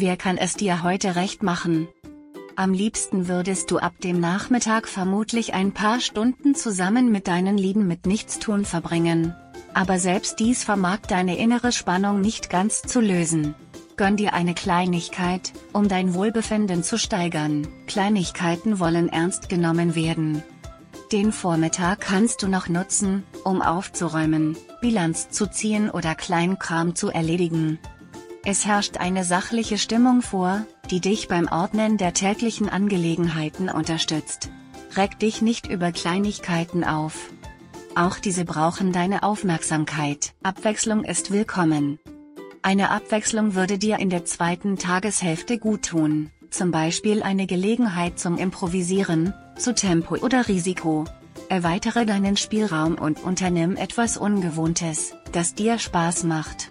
Wer kann es dir heute recht machen? Am liebsten würdest du ab dem Nachmittag vermutlich ein paar Stunden zusammen mit deinen Lieben mit Nichtstun verbringen. Aber selbst dies vermag deine innere Spannung nicht ganz zu lösen. Gönn dir eine Kleinigkeit, um dein Wohlbefinden zu steigern. Kleinigkeiten wollen ernst genommen werden. Den Vormittag kannst du noch nutzen, um aufzuräumen, Bilanz zu ziehen oder Kleinkram zu erledigen. Es herrscht eine sachliche Stimmung vor, die dich beim Ordnen der täglichen Angelegenheiten unterstützt. Reck dich nicht über Kleinigkeiten auf. Auch diese brauchen deine Aufmerksamkeit. Abwechslung ist willkommen. Eine Abwechslung würde dir in der zweiten Tageshälfte guttun, zum Beispiel eine Gelegenheit zum Improvisieren, zu Tempo oder Risiko. Erweitere deinen Spielraum und unternimm etwas Ungewohntes, das dir Spaß macht.